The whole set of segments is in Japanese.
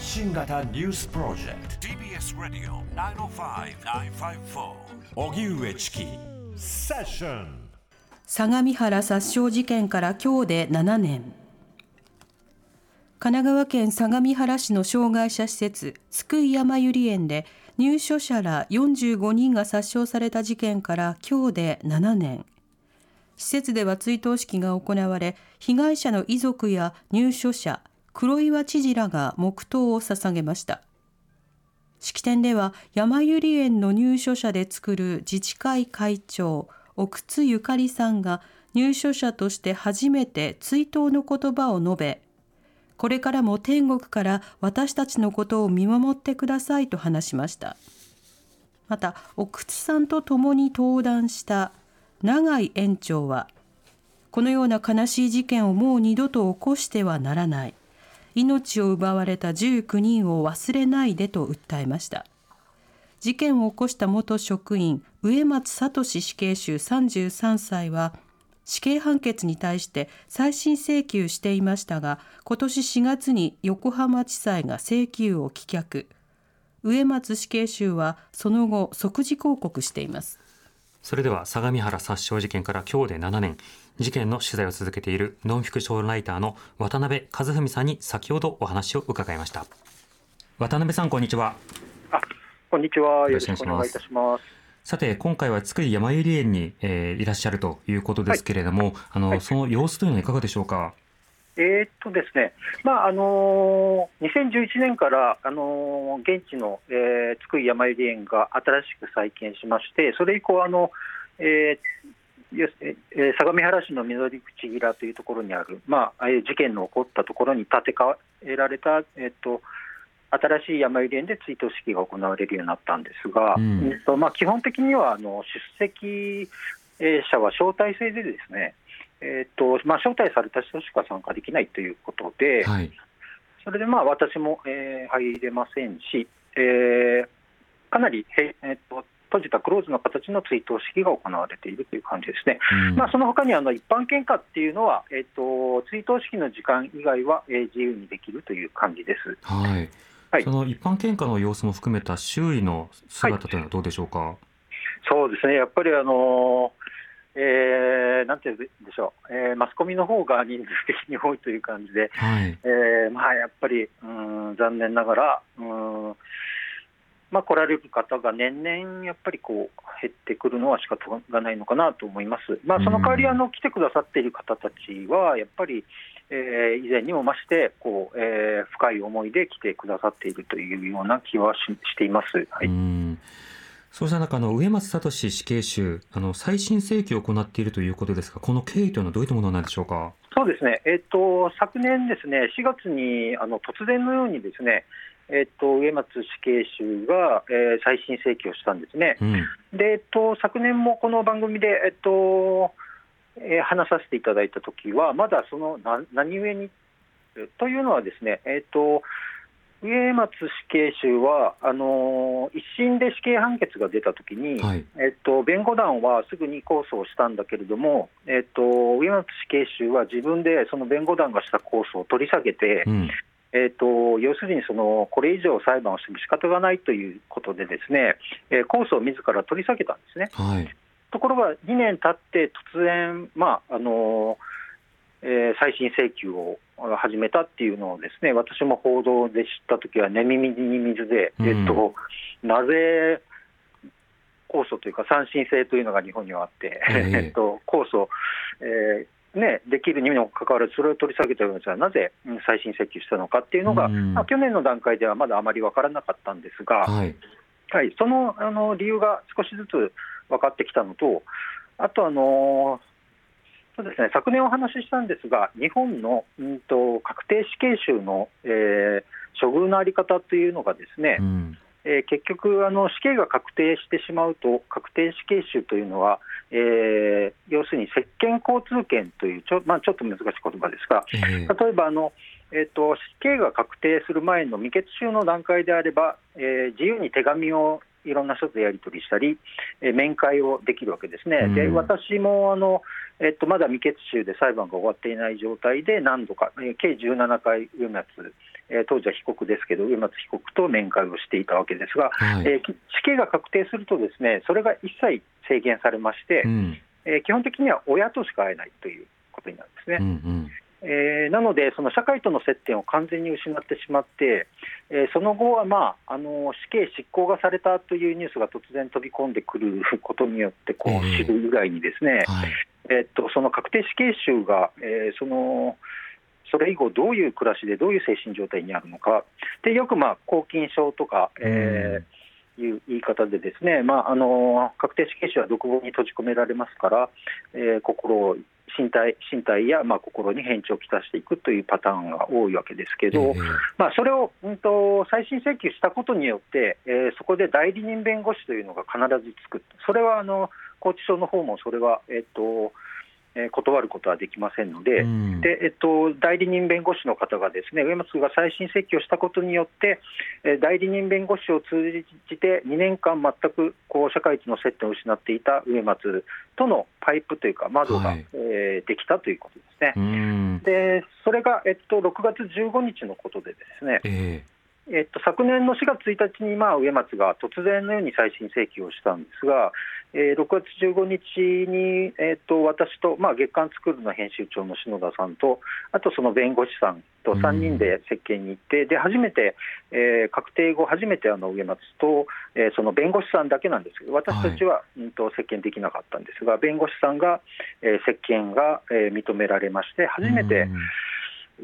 発信型ニュースプロジェクト。TBS ラディオ905-954おぎゅうえちきセッション相模原殺傷事件から今日で7年。神奈川県相模原市の障害者施設津久井やまゆり園で入所者ら45人が殺傷された事件から今日で7年。施設では追悼式が行われ被害者の遺族や入所者黒岩知事らが黙祷を捧げました。式典では山ゆり園の入所者で作る自治会会長奥津ゆかりさんが入所者として初めて追悼の言葉を述べこれからも天国から私たちのことを見守ってくださいと話しました。また奥津さんと共に登壇した永井園長はこのような悲しい事件をもう二度と起こしてはならない。命を奪われた19人を忘れないでと訴えました。事件を起こした元職員植松聡死刑囚33歳は死刑判決に対して再審請求していましたが今年4月に横浜地裁が請求を棄却。植松死刑囚はその後即時抗告しています。それでは相模原殺傷事件から今日で7年。事件の取材を続けているノンフィクションライターの渡辺和文さんに先ほどお話を伺いました。渡辺さんこんにちは。あこんにちは。よろしくお願いいたします。さて今回は津久井やまゆり園に、えー、いらっしゃるということですけれども、はい、あの、はい、その様子というのはいかがでしょうか？えー、っとですね、まああのー、2011年から、あのー、現地の、えー、津久井やまゆり園が新しく再建しまして、それ以降、あのえー、相模原市の緑口平というところにある、まあ、事件の起こったところに建て替えられた、えっと、新しい山ゆり園で追悼式が行われるようになったんですが、うん、えっとまあ、基本的にはあの出席者は招待制でですね、えっとまあ、招待された人しか参加できないということで、はい、それでまあ私も、えー、入れませんし、えー、かなり、えー、っと閉じたクローズの形の追悼式が行われているという感じですね、うん、まあ、その他にあの一般献花っていうのは、えっと、追悼式の時間以外は、えー、自由にできるという感じです。はい。はい、その一般献花の様子も含めた周囲の姿というのはどうでしょうか？はい、そうですね。やっぱりあのえー、なんていうんでしょう、えー、マスコミの方が人数的に多いという感じで、はい、えー、まあ、やっぱりうん残念ながら、うんまあ、来られる方が年々やっぱりこう減ってくるのは仕方がないのかなと思います。まあ、その代わりあの来てくださっている方たちはやっぱり、えー、以前にも増してこう、えー、深い思いで来てくださっているというような気はししています。はい。そうした中の上松聡死刑囚あの再審請求を行っているということですが、この経緯というのはどういったものなんでしょうか？そうですね。えっ、ー、と昨年ですね、4月にあの突然のようにですね、えっと、植松死刑囚が、えー、再審請求をしたんですね、うん、でえっと、昨年もこの番組で、えっとえー、話させていただいたときは、まだそのな何故にというのは、ですね、えっと、植松死刑囚はあのー、一審で死刑判決が出たときに、はい、えっと、弁護団はすぐに控訴をしたんだけれども、えっと、植松死刑囚は自分でその弁護団がした控訴を取り下げて、うん。えーと、要するにそのこれ以上裁判をしても仕方がないということで、ですね、えー、控訴を自ら取り下げたんですね。はい、ところが、2年経って突然、まああのえー、再審請求を始めたっていうのをですね私も報道で知ったときは寝耳に水で、うん、えっと、なぜ控訴というか、三審制というのが日本にはあって、えー、えっと、控訴、えーね、できるにもかかわらず、それを取り下げたようななぜ再審請求したのかっていうのが、まあ、去年の段階ではまだあまり分からなかったんですが、はい、はい、そのあの理由が少しずつ分かってきたのと、あと、あのそうですね、昨年お話ししたんですが、日本の、うんと、確定死刑囚の、えー、処遇の在り方というのがですね、うん。えー、結局あの、死刑が確定してしまうと、確定死刑囚というのは、えー、要するに接見交通権というちょ,、まあ、ちょっと難しい言葉ですが、えー、例えばあの、えーと、死刑が確定する前の未決中の段階であれば、えー、自由に手紙をいろんな人とやり取りしたり、えー、面会をできるわけですね。うん、で私もあのえっと、まだ未決中で裁判が終わっていない状態で何度か、えー、計17回、上松、えー、当時は被告ですけど、植松被告と面会をしていたわけですが、はい、えー、死刑が確定すると、ですねそれが一切制限されまして、うん、えー、基本的には親としか会えないということになるんですね。うんうんえー、なので、その社会との接点を完全に失ってしまって、えー、その後は、まあ、あの死刑執行がされたというニュースが突然飛び込んでくることによってこう知る以外にですね、えーはい、えー、っとその確定死刑囚が、えー、そのそれ以後、どういう暮らしでどういう精神状態にあるのか、でよく、まあ、抗菌症とか、えー、いう言い方で、ですね、まあ、あの確定死刑囚は独房に閉じ込められますから、えー、心を身体身体やまあ心に変調をきたしていくというパターンが多いわけですけど、えー、まあ、それを、うんと、再審請求したことによって、えー、そこで代理人弁護士というのが必ずつく、それはあの拘置所の方もそれは、えーとえー、断ることはできませんので、うん、でえっと、代理人弁護士の方がですね上松が再審請求をしたことによって、えー、代理人弁護士を通じて2年間全くこう社会との接点を失っていた上松とのパイプというか窓が、はい、えー、できたということですね。でそれが、えっと、6月15日のことでですね、えーえっと、昨年の4月1日に、まあ、植松が突然のように再審請求をしたんですが、えー、6月15日に、えーと、私と、まあ、月刊スクールの編集長の篠田さんと、あとその弁護士さんと3人で接見に行って、で初めて、えー、確定後、初めてあの植松と、えー、その弁護士さんだけなんですけど、私たちは、はい、うんと接見できなかったんですが、弁護士さんが、えー、接見が、えー、認められまして、初めて、植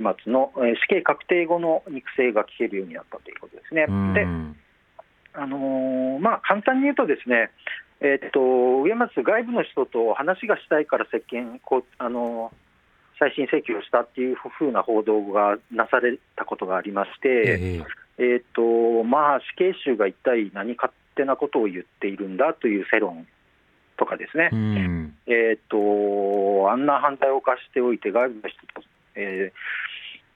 松の、えー、死刑確定後の肉声が聞けるようになったということですね。であのー、まあ、簡単に言うとですね、えー、っと植松外部の人と話がしたいから接見こうあの再審請求をしたっていうふうな報道がなされたことがありまして、えー、えー、っとまあ、死刑囚が一体何勝手なことを言っているんだという世論とかですね、うん、えー、っとあんな反対を犯しておいて外部の人と、えー、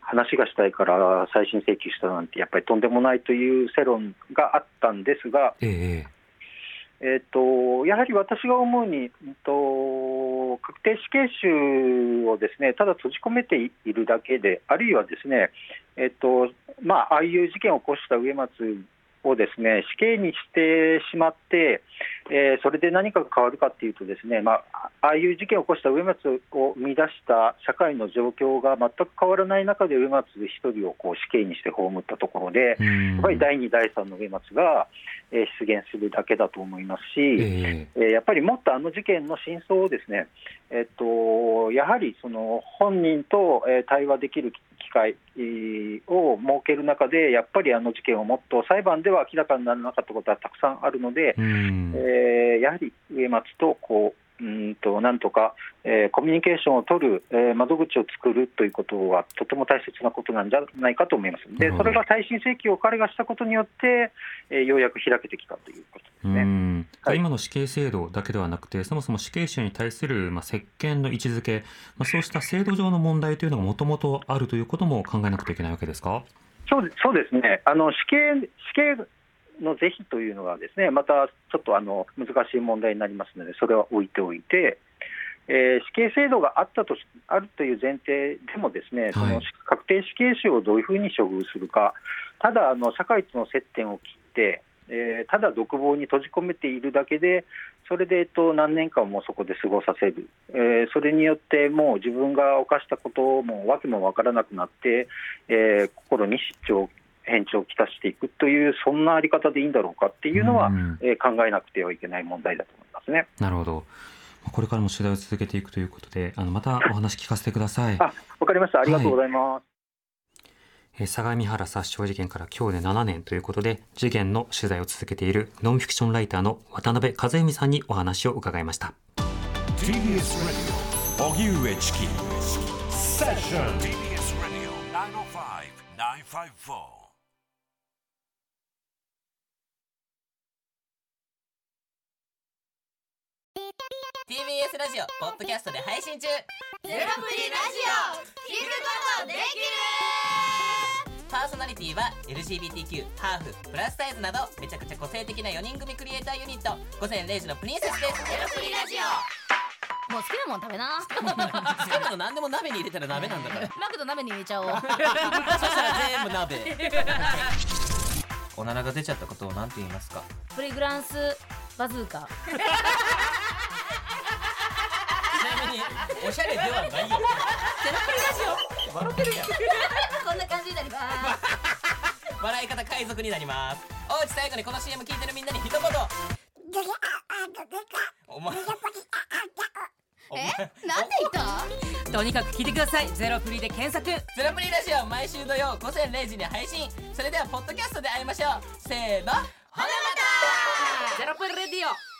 話がしたいから再審請求したなんてやっぱりとんでもないという世論があったんですが、えーえーと、やはり私が思うに、えーと、確定死刑囚をですねただ閉じ込めているだけで、あるいはですね、えーとまあ、ああいう事件を起こした植松をですね死刑にしてしまって、えー、それで何かが変わるかというと、ですね、まあ、ああいう事件を起こした植松を生み出した社会の状況が全く変わらない中で、植松一人をこう死刑にして葬ったところで、やっぱり第2、第3の植松が、えー、出現するだけだと思いますし、えー、やっぱりもっとあの事件の真相をですね、えっと、やはりその本人と、え対話できる機会を設ける中で、やっぱりあの事件をもっと裁判では明らかにならなかったことはたくさんあるので、えー、やはり植松とこううんとなんとか、えー、コミュニケーションを取る、えー、窓口を作るということはとても大切なことなんじゃないかと思います。で、それが再審請求を彼がしたことによって、えー、ようやく開けてきたということですね。はい、今の死刑制度だけではなくて、そもそも死刑囚に対する、まあ、接見の位置づけ、まあ、そうした制度上の問題というのがもともとあるということも考えなくてはいけないわけですか？そうそうですね。あの死刑死刑の是非というのは、ですねまたちょっとあの難しい問題になりますので、それは置いておいて、えー、死刑制度があったとあるという前提でも、ですね、その確定死刑囚をどういうふうに処遇するか、ただあの、社会との接点を切って、えー、ただ独房に閉じ込めているだけで、それで、えっと、何年間もそこで過ごさせる、えー、それによってもう自分が犯したこともわけも分からなくなって、えー、心に失調変調をきたしていくという、そんなあり方でいいんだろうかっていうのは、えー、考えなくてはいけない問題だと思いますね。なるほどこれからも取材を続けていくということで、あのまたお話聞かせてください。あ、わかりました。ありがとうございます。はいえ相模原殺傷事件から今日で7年ということで、事件の取材を続けているノンフィクションライターの渡辺和美さんにお話を伺いました。TBS Radio 荻上チキセッション TBS Radio 905-954 TBS ラジオポッドキャストで配信中。ゼロプリラジオ。聞くことできるパーソナリティは LGBTQ ハーフプラスサイズなどめちゃくちゃ個性的な4人組クリエイターユニット。午前0時のプリンセスです。ゼロプリラジオ。もう好きなもん食べな。好きなの何でも鍋に入れたら鍋なんだから。マクド鍋に入れちゃおう。そしたら全部鍋。おならが出ちゃったことを何て言いますか？プリグランスバズーカ。ちなみにおしゃれではないよ。テラプリラジオ笑ってるやん。こんな感じになります笑い方海賊になります。おうち最後にこの CM 聞いてるみんなに一言。お前えなんで言ったとにかく聞いてくださいゼロプリで検索ゼロプリラジオ毎週土曜午前0時に配信それではポッドキャストで会いましょうせーのほなまたゼロプリレディオ